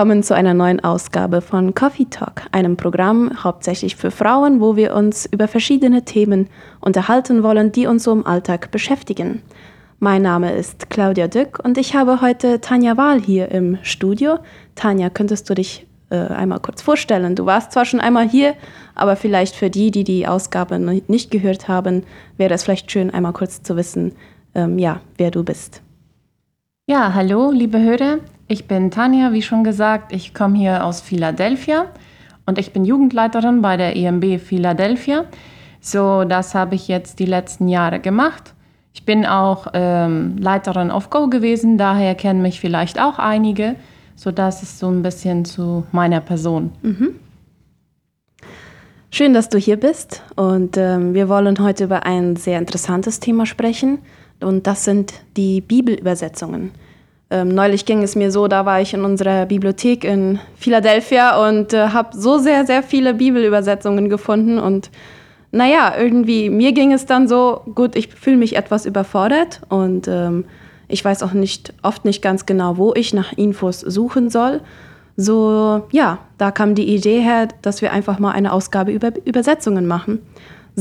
Willkommen zu einer neuen Ausgabe von Coffee Talk, einem Programm hauptsächlich für Frauen, wo wir uns über verschiedene Themen unterhalten wollen, die uns so im Alltag beschäftigen. Mein Name ist Claudia Dück und ich habe heute Tanja Wahl hier im Studio. Tanja, könntest du dich äh, einmal kurz vorstellen? Du warst zwar schon einmal hier, aber vielleicht für die, die die Ausgabe nicht gehört haben, wäre es vielleicht schön, einmal kurz zu wissen, ähm, ja, wer du bist. Ja, hallo, liebe Hörer. Ich bin Tanja, wie schon gesagt. Ich komme hier aus Philadelphia und ich bin Jugendleiterin bei der EMB Philadelphia. So, das habe ich jetzt die letzten Jahre gemacht. Ich bin auch ähm, Leiterin auf Go gewesen, daher kennen mich vielleicht auch einige. So, das ist so ein bisschen zu meiner Person. Mhm. Schön, dass du hier bist und ähm, wir wollen heute über ein sehr interessantes Thema sprechen und das sind die Bibelübersetzungen. Ähm, neulich ging es mir so, da war ich in unserer Bibliothek in Philadelphia und äh, habe so sehr, sehr viele Bibelübersetzungen gefunden. Und naja, irgendwie, mir ging es dann so, gut, ich fühle mich etwas überfordert und ähm, ich weiß auch nicht, oft nicht ganz genau, wo ich nach Infos suchen soll. So, ja, da kam die Idee her, dass wir einfach mal eine Ausgabe über Übersetzungen machen.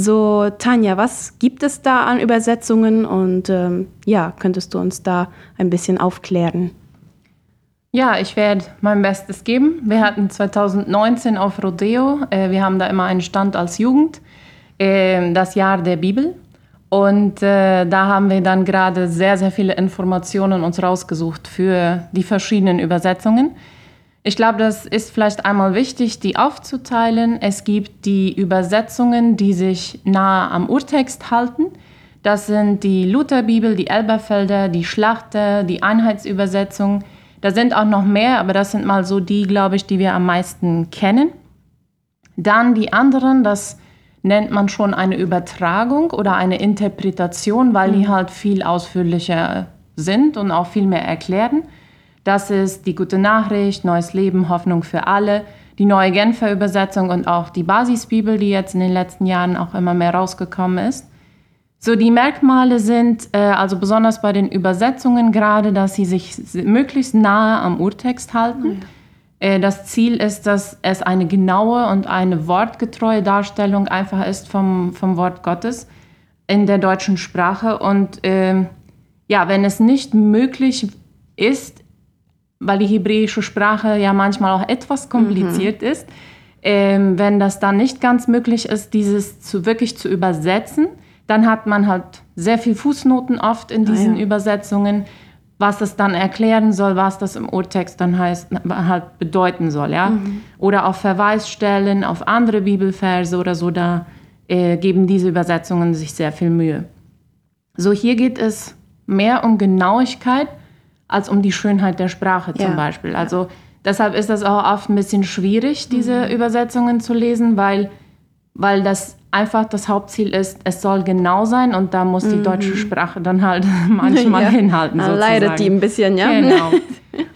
So, Tanja, was gibt es da an Übersetzungen und ähm, ja, könntest du uns da ein bisschen aufklären? Ja, ich werde mein Bestes geben. Wir hatten 2019 auf Rodeo, äh, wir haben da immer einen Stand als Jugend, äh, das Jahr der Bibel. Und äh, da haben wir dann gerade sehr, sehr viele Informationen uns rausgesucht für die verschiedenen Übersetzungen. Ich glaube, das ist vielleicht einmal wichtig, die aufzuteilen. Es gibt die Übersetzungen, die sich nahe am Urtext halten. Das sind die Lutherbibel, die Elberfelder, die Schlachter, die Einheitsübersetzung. Da sind auch noch mehr, aber das sind mal so die, glaube ich, die wir am meisten kennen. Dann die anderen, das nennt man schon eine Übertragung oder eine Interpretation, weil die mhm. halt viel ausführlicher sind und auch viel mehr erklären. Das ist die gute Nachricht, neues Leben, Hoffnung für alle, die neue Genfer Übersetzung und auch die Basisbibel, die jetzt in den letzten Jahren auch immer mehr rausgekommen ist. So, die Merkmale sind äh, also besonders bei den Übersetzungen gerade, dass sie sich möglichst nahe am Urtext halten. Mhm. Äh, das Ziel ist, dass es eine genaue und eine wortgetreue Darstellung einfach ist vom, vom Wort Gottes in der deutschen Sprache. Und äh, ja, wenn es nicht möglich ist, weil die hebräische Sprache ja manchmal auch etwas kompliziert mhm. ist. Ähm, wenn das dann nicht ganz möglich ist, dieses zu, wirklich zu übersetzen, dann hat man halt sehr viel Fußnoten oft in diesen ah, ja. Übersetzungen, was es dann erklären soll, was das im Urtext dann heißt, halt bedeuten soll, ja. Mhm. Oder auf Verweisstellen auf andere Bibelverse oder so, da äh, geben diese Übersetzungen sich sehr viel Mühe. So, hier geht es mehr um Genauigkeit als um die Schönheit der Sprache zum ja. Beispiel. Also deshalb ist das auch oft ein bisschen schwierig, diese mhm. Übersetzungen zu lesen, weil, weil das einfach das Hauptziel ist, es soll genau sein und da muss die mhm. deutsche Sprache dann halt manchmal ja. hinhalten. Sozusagen. Leidet die ein bisschen, ja. Genau.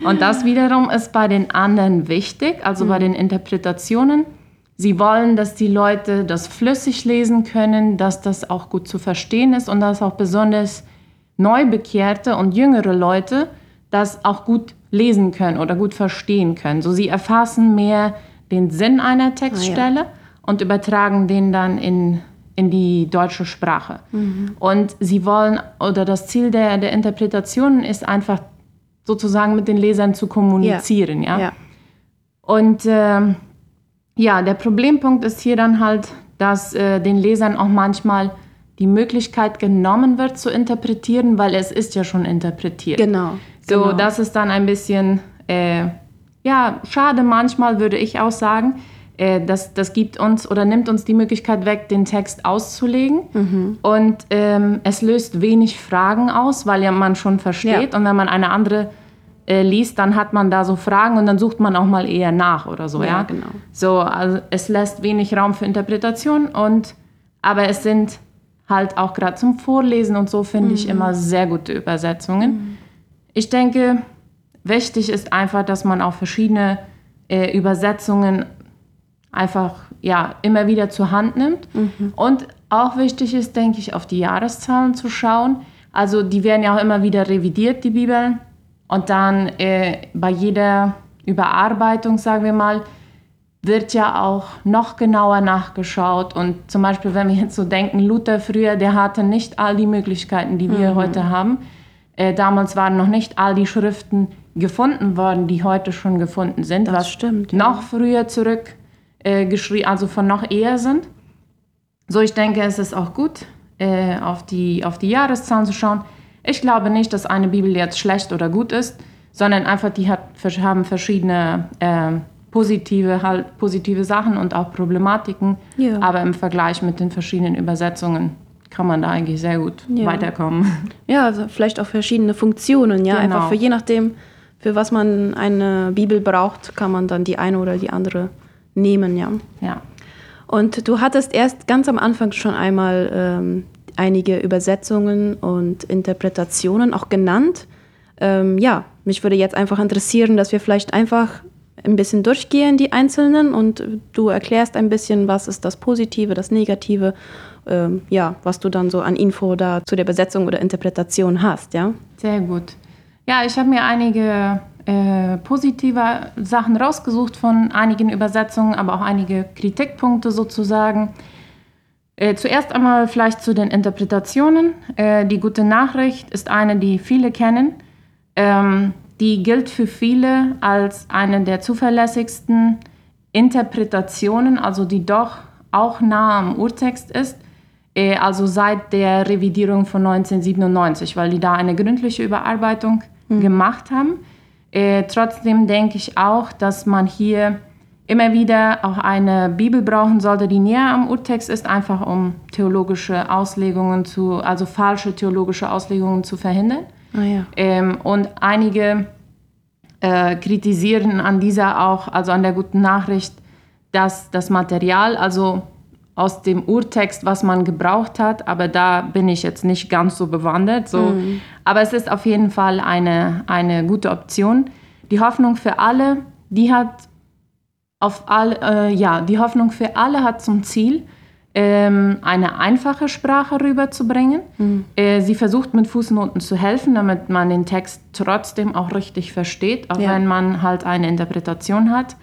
Und das wiederum ist bei den anderen wichtig, also mhm. bei den Interpretationen. Sie wollen, dass die Leute das flüssig lesen können, dass das auch gut zu verstehen ist und dass auch besonders Neubekehrte und jüngere Leute das auch gut lesen können oder gut verstehen können. So sie erfassen mehr den Sinn einer Textstelle ah, ja. und übertragen den dann in, in die deutsche Sprache. Mhm. Und sie wollen, oder das Ziel der, der Interpretationen ist einfach sozusagen mit den Lesern zu kommunizieren. Ja. ja? ja. Und äh, ja, der Problempunkt ist hier dann halt, dass äh, den Lesern auch manchmal die Möglichkeit genommen wird zu interpretieren, weil es ist ja schon interpretiert. Genau. So, genau. das ist dann ein bisschen, äh, ja, schade manchmal, würde ich auch sagen. Äh, das, das gibt uns oder nimmt uns die Möglichkeit weg, den Text auszulegen. Mhm. Und ähm, es löst wenig Fragen aus, weil ja man schon versteht. Ja. Und wenn man eine andere äh, liest, dann hat man da so Fragen und dann sucht man auch mal eher nach oder so. Ja, ja? genau. So, also es lässt wenig Raum für Interpretation und aber es sind halt auch gerade zum Vorlesen und so finde mhm. ich immer sehr gute Übersetzungen. Mhm. Ich denke, wichtig ist einfach, dass man auch verschiedene äh, Übersetzungen einfach ja, immer wieder zur Hand nimmt. Mhm. Und auch wichtig ist, denke ich, auf die Jahreszahlen zu schauen. Also die werden ja auch immer wieder revidiert, die Bibeln. Und dann äh, bei jeder Überarbeitung, sagen wir mal, wird ja auch noch genauer nachgeschaut. Und zum Beispiel, wenn wir jetzt so denken, Luther früher, der hatte nicht all die Möglichkeiten, die wir mhm. heute haben. Äh, damals waren noch nicht all die Schriften gefunden worden, die heute schon gefunden sind, das was stimmt, ja. noch früher zurück äh, geschrieben, also von noch eher sind. So, ich denke, es ist auch gut, äh, auf, die, auf die Jahreszahlen zu schauen. Ich glaube nicht, dass eine Bibel jetzt schlecht oder gut ist, sondern einfach die hat, haben verschiedene äh, positive, halt, positive Sachen und auch Problematiken. Ja. Aber im Vergleich mit den verschiedenen Übersetzungen kann man da eigentlich sehr gut ja. weiterkommen. Ja, also vielleicht auch verschiedene Funktionen, ja. Genau. Einfach für je nachdem, für was man eine Bibel braucht, kann man dann die eine oder die andere nehmen, ja. Ja. Und du hattest erst ganz am Anfang schon einmal ähm, einige Übersetzungen und Interpretationen auch genannt. Ähm, ja, mich würde jetzt einfach interessieren, dass wir vielleicht einfach ein bisschen durchgehen, die einzelnen, und du erklärst ein bisschen, was ist das Positive, das Negative, ähm, ja, was du dann so an Info da zu der Übersetzung oder Interpretation hast, ja? Sehr gut. Ja, ich habe mir einige äh, positive Sachen rausgesucht von einigen Übersetzungen, aber auch einige Kritikpunkte sozusagen. Äh, zuerst einmal vielleicht zu den Interpretationen. Äh, die gute Nachricht ist eine, die viele kennen. Ähm, die gilt für viele als eine der zuverlässigsten Interpretationen, also die doch auch nah am Urtext ist, also seit der Revidierung von 1997, weil die da eine gründliche Überarbeitung mhm. gemacht haben. Äh, trotzdem denke ich auch, dass man hier immer wieder auch eine Bibel brauchen sollte, die näher am Urtext ist, einfach um theologische Auslegungen zu, also falsche theologische Auslegungen zu verhindern. Ah, ja. ähm, und einige äh, kritisieren an dieser auch, also an der guten Nachricht, dass das Material, also aus dem Urtext, was man gebraucht hat, aber da bin ich jetzt nicht ganz so bewandert. So. Mhm. Aber es ist auf jeden Fall eine, eine gute Option. Die Hoffnung für alle, die hat auf all, äh, ja, die Hoffnung für alle hat zum Ziel, ähm, eine einfache Sprache rüberzubringen. Mhm. Äh, sie versucht mit Fußnoten zu helfen, damit man den Text trotzdem auch richtig versteht, auch ja. wenn man halt eine Interpretation hat.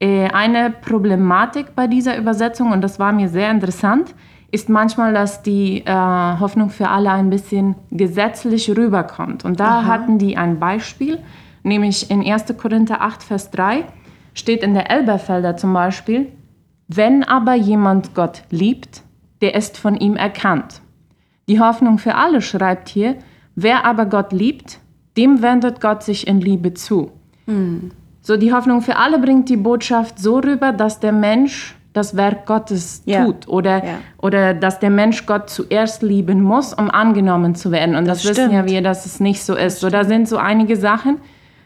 Äh, eine Problematik bei dieser Übersetzung, und das war mir sehr interessant, ist manchmal, dass die äh, Hoffnung für alle ein bisschen gesetzlich rüberkommt. Und da Aha. hatten die ein Beispiel, nämlich in 1. Korinther 8, Vers 3 steht in der Elberfelder zum Beispiel, wenn aber jemand Gott liebt, der ist von ihm erkannt. Die Hoffnung für alle schreibt hier, wer aber Gott liebt, dem wendet Gott sich in Liebe zu. Mhm. So, die Hoffnung für alle bringt die Botschaft so rüber, dass der Mensch das Werk Gottes ja. tut oder, ja. oder dass der Mensch Gott zuerst lieben muss, um angenommen zu werden. Und das, das wissen ja wir, dass es nicht so ist. So, da sind so einige Sachen,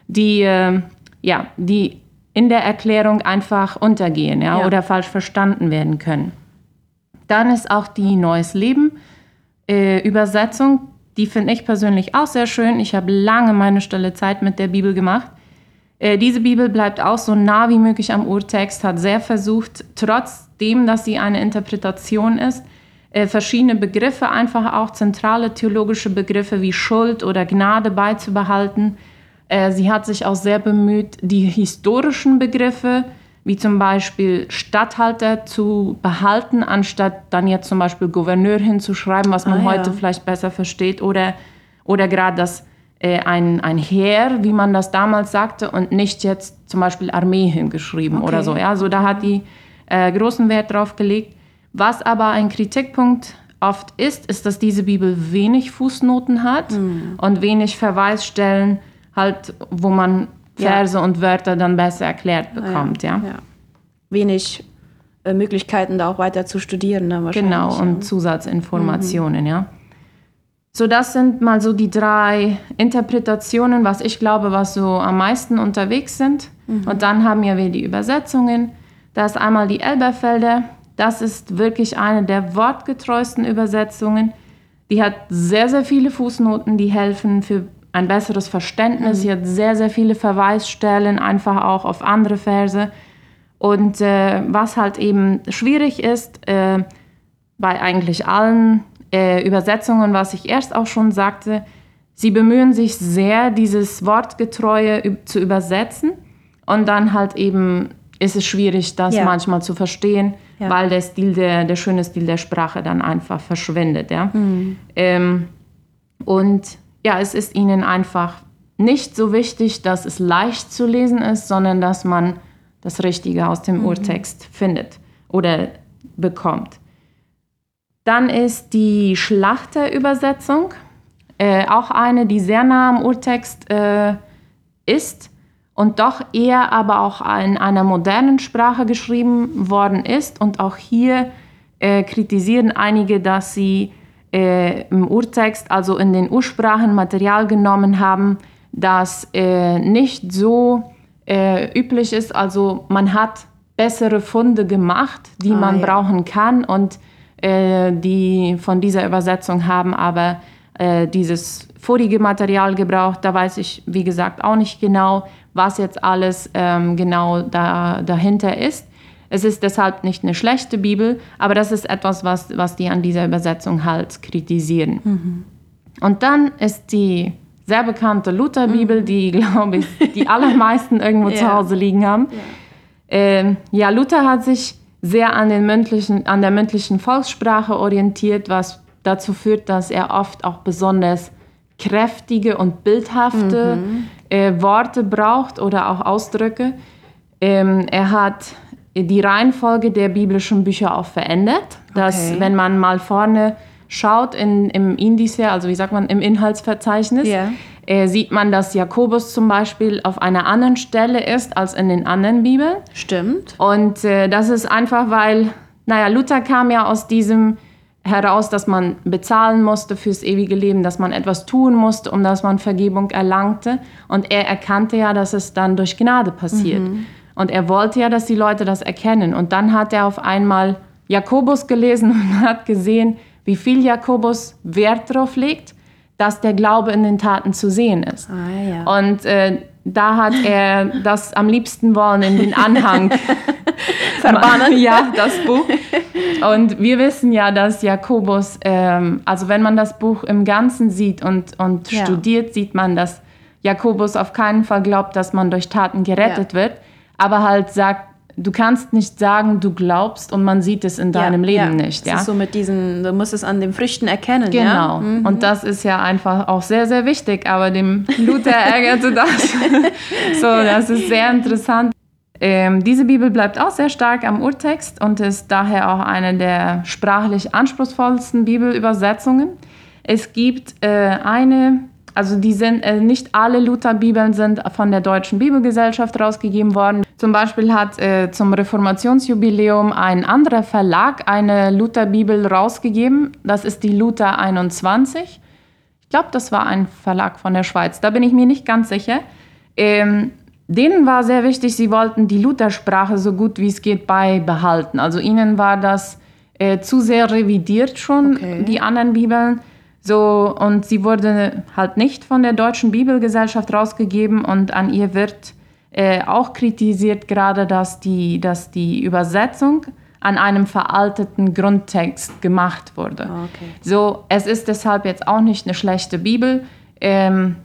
die, äh, ja, die in der Erklärung einfach untergehen ja, ja. oder falsch verstanden werden können. Dann ist auch die Neues Leben äh, Übersetzung, die finde ich persönlich auch sehr schön. Ich habe lange meine Stelle Zeit mit der Bibel gemacht. Äh, diese Bibel bleibt auch so nah wie möglich am Urtext, hat sehr versucht, trotzdem, dass sie eine Interpretation ist, äh, verschiedene Begriffe, einfach auch zentrale theologische Begriffe wie Schuld oder Gnade beizubehalten äh, sie hat sich auch sehr bemüht, die historischen Begriffe, wie zum Beispiel Statthalter, zu behalten, anstatt dann jetzt zum Beispiel Gouverneur hinzuschreiben, was man ah, heute ja. vielleicht besser versteht, oder, oder gerade das ein, ein Heer, wie man das damals sagte, und nicht jetzt zum Beispiel Armee hingeschrieben okay. oder so. Ja, also da hat die äh, großen Wert drauf gelegt. Was aber ein Kritikpunkt oft ist, ist, dass diese Bibel wenig Fußnoten hat mhm. und wenig Verweisstellen halt, wo man Verse ja. und Wörter dann besser erklärt bekommt, ja. ja. Wenig äh, Möglichkeiten, da auch weiter zu studieren, ne, wahrscheinlich. Genau, und Zusatzinformationen, mhm. ja. So, das sind mal so die drei Interpretationen, was ich glaube, was so am meisten unterwegs sind. Mhm. Und dann haben wir die Übersetzungen. Da ist einmal die Elberfelder. Das ist wirklich eine der wortgetreuesten Übersetzungen. Die hat sehr, sehr viele Fußnoten, die helfen für ein besseres Verständnis. Mhm. Sie hat sehr, sehr viele Verweisstellen, einfach auch auf andere Verse. Und äh, was halt eben schwierig ist, äh, bei eigentlich allen äh, Übersetzungen, was ich erst auch schon sagte, sie bemühen sich sehr, dieses Wortgetreue zu übersetzen, Und dann halt eben ist es schwierig, das Ja. manchmal zu verstehen, Ja. weil der Stil, der, der schöne Stil der Sprache dann einfach verschwindet. Ja? Mhm. Ähm, und ja, es ist ihnen einfach nicht so wichtig, dass es leicht zu lesen ist, sondern dass man das Richtige aus dem Urtext findet oder bekommt. Dann ist die Schlachterübersetzung äh, auch eine, die sehr nah am Urtext äh, ist und doch eher aber auch in einer modernen Sprache geschrieben worden ist. Und auch hier äh, kritisieren einige, dass sie äh, im Urtext, also in den Ursprachen Material genommen haben, das äh, nicht so äh, üblich ist. Also man hat bessere Funde gemacht, die Ah, man ja. brauchen kann und äh, die von dieser Übersetzung haben aber äh, dieses vorige Material gebraucht. Da weiß ich, wie gesagt, auch nicht genau, was jetzt alles ähm, genau da, dahinter ist. Es ist deshalb nicht eine schlechte Bibel, aber das ist etwas, was, was die an dieser Übersetzung halt kritisieren. Und dann ist die sehr bekannte Lutherbibel, die, glaube ich, die allermeisten irgendwo zu Ja. Hause liegen haben. Ähm, ja, Luther hat sich sehr an, den mündlichen, an der mündlichen Volkssprache orientiert, was dazu führt, dass er oft auch besonders kräftige und bildhafte äh, Worte braucht oder auch Ausdrücke. Ähm, er hat die Reihenfolge der biblischen Bücher auch verändert, dass Okay. wenn man mal vorne schaut in, im Indice, also wie sagt man, im Inhaltsverzeichnis, Ja. Äh, sieht man, dass Jakobus zum Beispiel auf einer anderen Stelle ist als in den anderen Bibeln. Stimmt. Und äh, das ist einfach, weil, naja, Luther kam ja aus diesem heraus, dass man bezahlen musste fürs ewige Leben, dass man etwas tun musste, um dass man Vergebung erlangte. Und er erkannte ja, dass es dann durch Gnade passiert. Und er wollte ja, dass die Leute das erkennen. Und dann hat er auf einmal Jakobus gelesen und hat gesehen, wie viel Jakobus Wert darauf legt, dass der Glaube in den Taten zu sehen ist. Ah ja. Und äh, da hat er das am liebsten wollen in den Anhang Verbannen. ja, das Buch. Und wir wissen ja, dass Jakobus, ähm, also wenn man das Buch im Ganzen sieht und, und Ja. studiert, sieht man, dass Jakobus auf keinen Fall glaubt, dass man durch Taten gerettet wird, aber halt sagt, du kannst nicht sagen, du glaubst und man sieht es in deinem ja, Leben ja. nicht. Ja? ist so mit diesen, du musst es an den Früchten erkennen. Genau. Ja? Mhm. Und das ist ja einfach auch sehr, sehr wichtig. Aber dem Luther ärgerte das. so, das ist sehr interessant. Ähm, diese Bibel bleibt auch sehr stark am Urtext und ist daher auch eine der sprachlich anspruchsvollsten Bibelübersetzungen. Es gibt äh, eine, also die sind, äh, nicht alle Lutherbibeln sind von der Deutschen Bibelgesellschaft rausgegeben worden. Zum Beispiel hat äh, zum Reformationsjubiläum ein anderer Verlag eine Lutherbibel rausgegeben. Das ist die Luther 21. Ich glaube, das war ein Verlag von der Schweiz. Da bin ich mir nicht ganz sicher. Ähm, denen war sehr wichtig, sie wollten die Luthersprache so gut wie es geht beibehalten. Also ihnen war das äh, zu sehr revidiert schon, Okay. die anderen Bibeln. So, und sie wurde halt nicht von der Deutschen Bibelgesellschaft rausgegeben und an ihr wird äh, auch kritisiert gerade, dass die, dass die Übersetzung an einem veralteten Grundtext gemacht wurde. Ah, okay. So, es ist deshalb jetzt auch nicht eine schlechte Bibel. Ähm,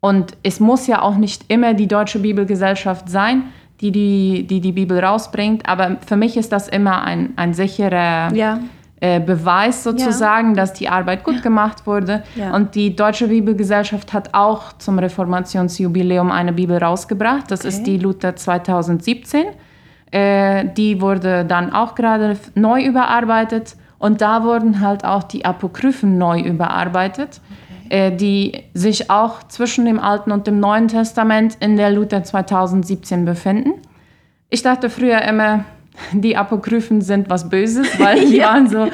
und es muss ja auch nicht immer die Deutsche Bibelgesellschaft sein, die die, die, die Bibel rausbringt. Aber für mich ist das immer ein, ein sicherer Ja. Äh, Beweis sozusagen, dass die Arbeit gut gemacht wurde. Ja. Und die Deutsche Bibelgesellschaft hat auch zum Reformationsjubiläum eine Bibel rausgebracht. Das ist die Luther 2017. Äh, die wurde dann auch gerade neu überarbeitet. Und da wurden halt auch die Apokryphen neu überarbeitet, äh, die sich auch zwischen dem Alten und dem Neuen Testament in der Luther 2017 befinden. Ich dachte früher immer, die Apokryphen sind was Böses, weil die Ja. waren so,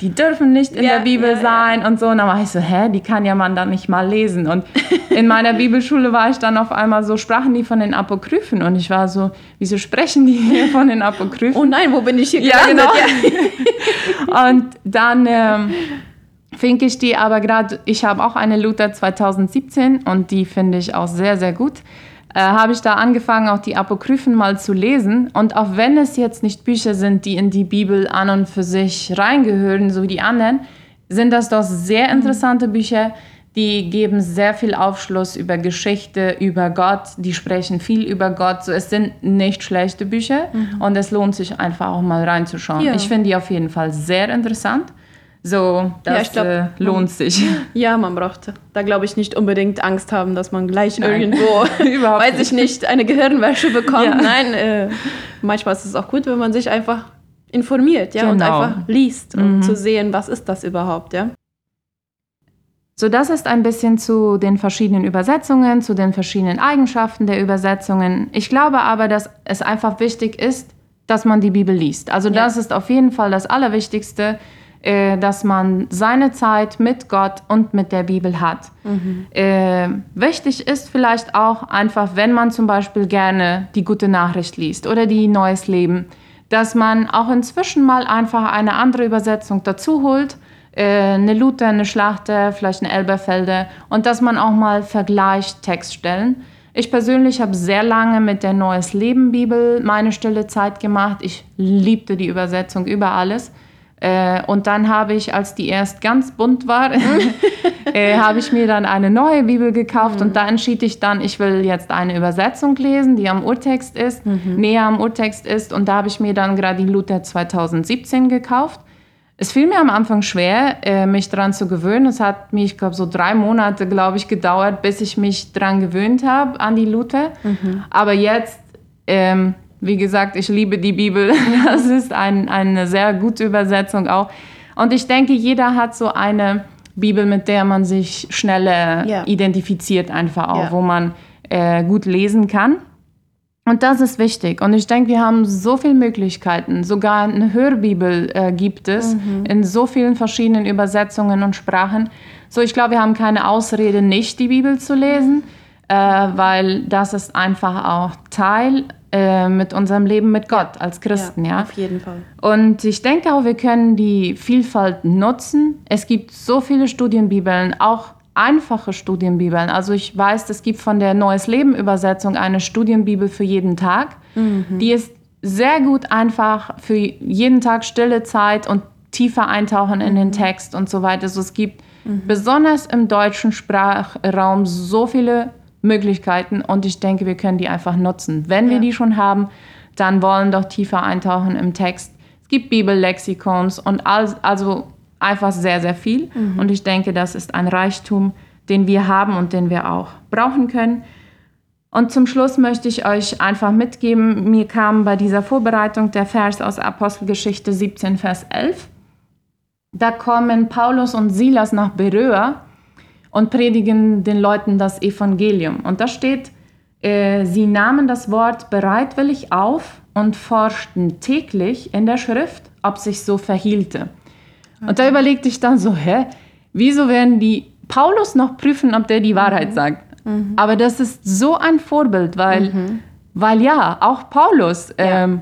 die dürfen nicht in Ja, der Bibel ja, sein und so. Und dann war ich so, hä, die kann ja man dann nicht mal lesen. Und in meiner Bibelschule war ich dann auf einmal so, sprachen die von den Apokryphen. Und ich war so, wieso sprechen die hier von den Apokryphen? Oh nein, wo bin ich hier Ja, gelandet? genau. Und dann ähm, finde ich die aber gerade, ich habe auch eine Luther 2017 und die finde ich auch sehr, sehr gut. Äh, habe ich da angefangen, auch die Apokryphen mal zu lesen. Und auch wenn es jetzt nicht Bücher sind, die in die Bibel an und für sich reingehören, so wie die anderen, sind das doch sehr interessante Bücher, die geben sehr viel Aufschluss über Geschichte, über Gott, die sprechen viel über Gott. So, es sind nicht schlechte Bücher mhm. und es lohnt sich einfach auch mal reinzuschauen. Ja. Ich finde die auf jeden Fall sehr interessant. So, das ja, glaub, äh, lohnt sich. Ja, man braucht da, glaube ich, nicht unbedingt Angst haben, dass man gleich Nein. irgendwo, weiß ich nicht, eine Gehirnwäsche bekommt. Ja. Nein, äh, manchmal ist es auch gut, wenn man sich einfach informiert ja, genau. und einfach liest, um mhm. zu sehen, was ist das überhaupt. Ja. So, das ist ein bisschen zu den verschiedenen Übersetzungen, zu den verschiedenen Eigenschaften der Übersetzungen. Ich glaube aber, dass es einfach wichtig ist, dass man die Bibel liest. Also ja. das ist auf jeden Fall das Allerwichtigste, äh, dass man seine Zeit mit Gott und mit der Bibel hat. Mhm. Äh, wichtig ist vielleicht auch einfach, wenn man zum Beispiel gerne die gute Nachricht liest oder die Neues Leben, dass man auch inzwischen mal einfach eine andere Übersetzung dazu holt äh, eine Luther, eine Schlachter, vielleicht eine Elberfelder und dass man auch mal vergleicht Textstellen. Ich persönlich habe sehr lange mit der Neues Leben Bibel meine stille Zeit gemacht. Ich liebte die Übersetzung über alles. Äh, und dann habe ich, als die erst ganz bunt war, äh, habe ich mir dann eine neue Bibel gekauft mhm. und da entschied ich dann, ich will jetzt eine Übersetzung lesen, die am Urtext ist, mhm. näher am Urtext ist. Und da habe ich mir dann gerade die Luther 2017 gekauft. Es fiel mir am Anfang schwer, äh, mich daran zu gewöhnen. Es hat mich, ich glaube, so drei Monate, glaube ich, gedauert, bis ich mich daran gewöhnt habe, an die Luther. Mhm. Aber jetzt, ähm, wie gesagt, ich liebe die Bibel. Das ist ein, eine sehr gute Übersetzung auch. Und ich denke, jeder hat so eine Bibel, mit der man sich schneller ja. identifiziert, einfach auch, ja. wo man äh, gut lesen kann. Und das ist wichtig. Und ich denke, wir haben so viele Möglichkeiten. Sogar eine Hörbibel äh, gibt es mhm. in so vielen verschiedenen Übersetzungen und Sprachen. So, ich glaube, wir haben keine Ausrede, nicht die Bibel zu lesen, äh, weil das ist einfach auch Teil äh, mit unserem Leben mit Gott als Christen. Ja, ja, auf jeden Fall. Und ich denke auch, wir können die Vielfalt nutzen. Es gibt so viele Studienbibeln, auch einfache Studienbibeln. Also ich weiß, es gibt von der Neues Leben Übersetzung eine Studienbibel für jeden Tag. Mhm. Die ist sehr gut einfach für jeden Tag stille Zeit und tiefer eintauchen in mhm. den Text und so weiter. Also es gibt mhm. besonders im deutschen Sprachraum so viele Möglichkeiten und ich denke, wir können die einfach nutzen. Wenn ja. wir die schon haben, dann wollen doch tiefer eintauchen im Text. Es gibt Bibellexikons und also einfach sehr, sehr viel. Mhm. Und ich denke, das ist ein Reichtum, den wir haben und den wir auch brauchen können. Und zum Schluss möchte ich euch einfach mitgeben, mir kam bei dieser Vorbereitung der Vers aus Apostelgeschichte 17, Vers 11. Da kommen Paulus und Silas nach Beröa und predigen den Leuten das Evangelium. Und da steht, äh, sie nahmen das Wort bereitwillig auf und forschten täglich in der Schrift, ob sich so verhielte. Und da überlegte ich dann so, hä, wieso werden die Paulus noch prüfen, ob der die Wahrheit mhm. sagt? Mhm. Aber das ist so ein Vorbild, weil, mhm. weil ja, auch Paulus ähm,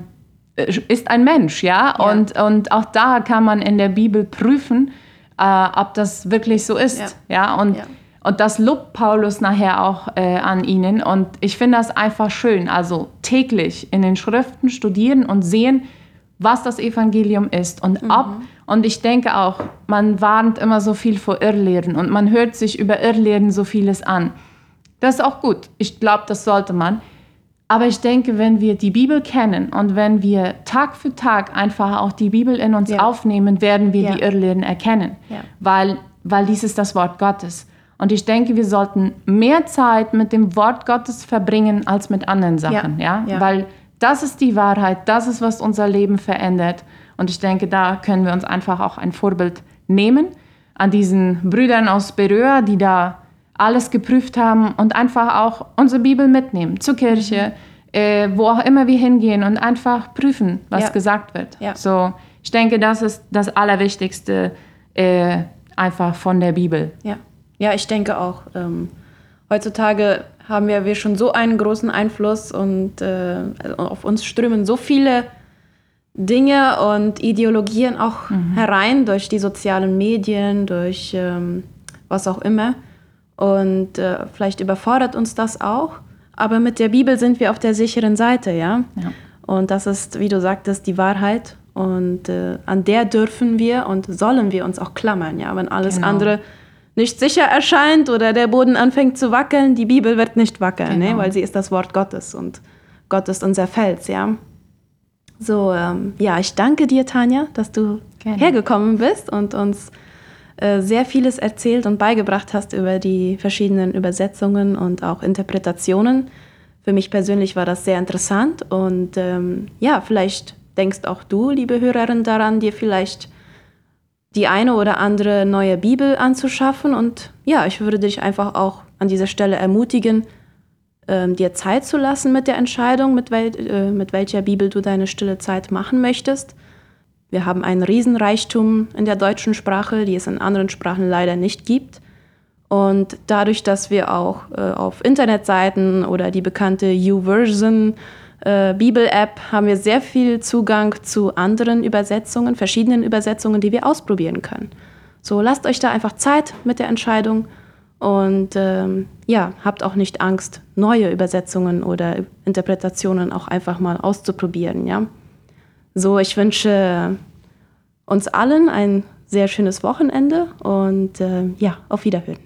ist ein Mensch, ja? ja? Und, und auch da kann man in der Bibel prüfen, äh, ob das wirklich so ist, ja? ja? Und, ja. und das lobt Paulus nachher auch äh, an ihnen. Und ich finde das einfach schön, also täglich in den Schriften studieren und sehen, was das Evangelium ist und mhm. ob und ich denke auch, man warnt immer so viel vor Irrlehren und man hört sich über Irrlehren so vieles an. Das ist auch gut. Ich glaube, das sollte man. Aber ich denke, wenn wir die Bibel kennen und wenn wir Tag für Tag einfach auch die Bibel in uns ja. aufnehmen, werden wir ja. die Irrlehren erkennen, ja. weil, weil dies ist das Wort Gottes. Und ich denke, wir sollten mehr Zeit mit dem Wort Gottes verbringen als mit anderen Sachen, ja? Weil das ist die Wahrheit, das ist, was unser Leben verändert. Und ich denke, da können wir uns einfach auch ein Vorbild nehmen an diesen Brüdern aus Beröa, die da alles geprüft haben und einfach auch unsere Bibel mitnehmen zur Kirche, mhm. äh, wo auch immer wir hingehen und einfach prüfen, was ja. gesagt wird. Ja. So, ich denke, das ist das Allerwichtigste äh, einfach von der Bibel. Ja, ja ich denke auch. Ähm, heutzutage haben wir, wir schon so einen großen Einfluss und äh, auf uns strömen so viele Dinge und Ideologien auch mhm. herein durch die sozialen Medien, durch ähm, was auch immer. Und äh, vielleicht überfordert uns das auch. Aber mit der Bibel sind wir auf der sicheren Seite, ja. ja. Und das ist, wie du sagtest, die Wahrheit. Und äh, an der dürfen wir und sollen wir uns auch klammern, ja. Wenn alles genau. andere nicht sicher erscheint oder der Boden anfängt zu wackeln, die Bibel wird nicht wackeln, ne? Genau. ne? weil sie ist das Wort Gottes und Gott ist unser Fels, ja. So, ähm, ja, ich danke dir, Tanja, dass du Gerne. hergekommen bist und uns äh, sehr vieles erzählt und beigebracht hast über die verschiedenen Übersetzungen und auch Interpretationen. Für mich persönlich war das sehr interessant und ähm, ja, vielleicht denkst auch du, liebe Hörerin, daran, dir vielleicht die eine oder andere neue Bibel anzuschaffen. Und ja, ich würde dich einfach auch an dieser Stelle ermutigen, ähm, dir Zeit zu lassen mit der Entscheidung, mit, wel äh, mit welcher Bibel du deine stille Zeit machen möchtest. Wir haben einen Riesenreichtum in der deutschen Sprache, die es in anderen Sprachen leider nicht gibt. Und dadurch, dass wir auch äh, auf Internetseiten oder die bekannte YouVersion äh, Bibel-App haben wir sehr viel Zugang zu anderen Übersetzungen, verschiedenen Übersetzungen, die wir ausprobieren können. So lasst euch da einfach Zeit mit der Entscheidung und ähm, ja, habt auch nicht Angst, neue Übersetzungen oder Interpretationen auch einfach mal auszuprobieren. Ja? So, ich wünsche uns allen ein sehr schönes Wochenende und äh, ja, auf Wiederhören.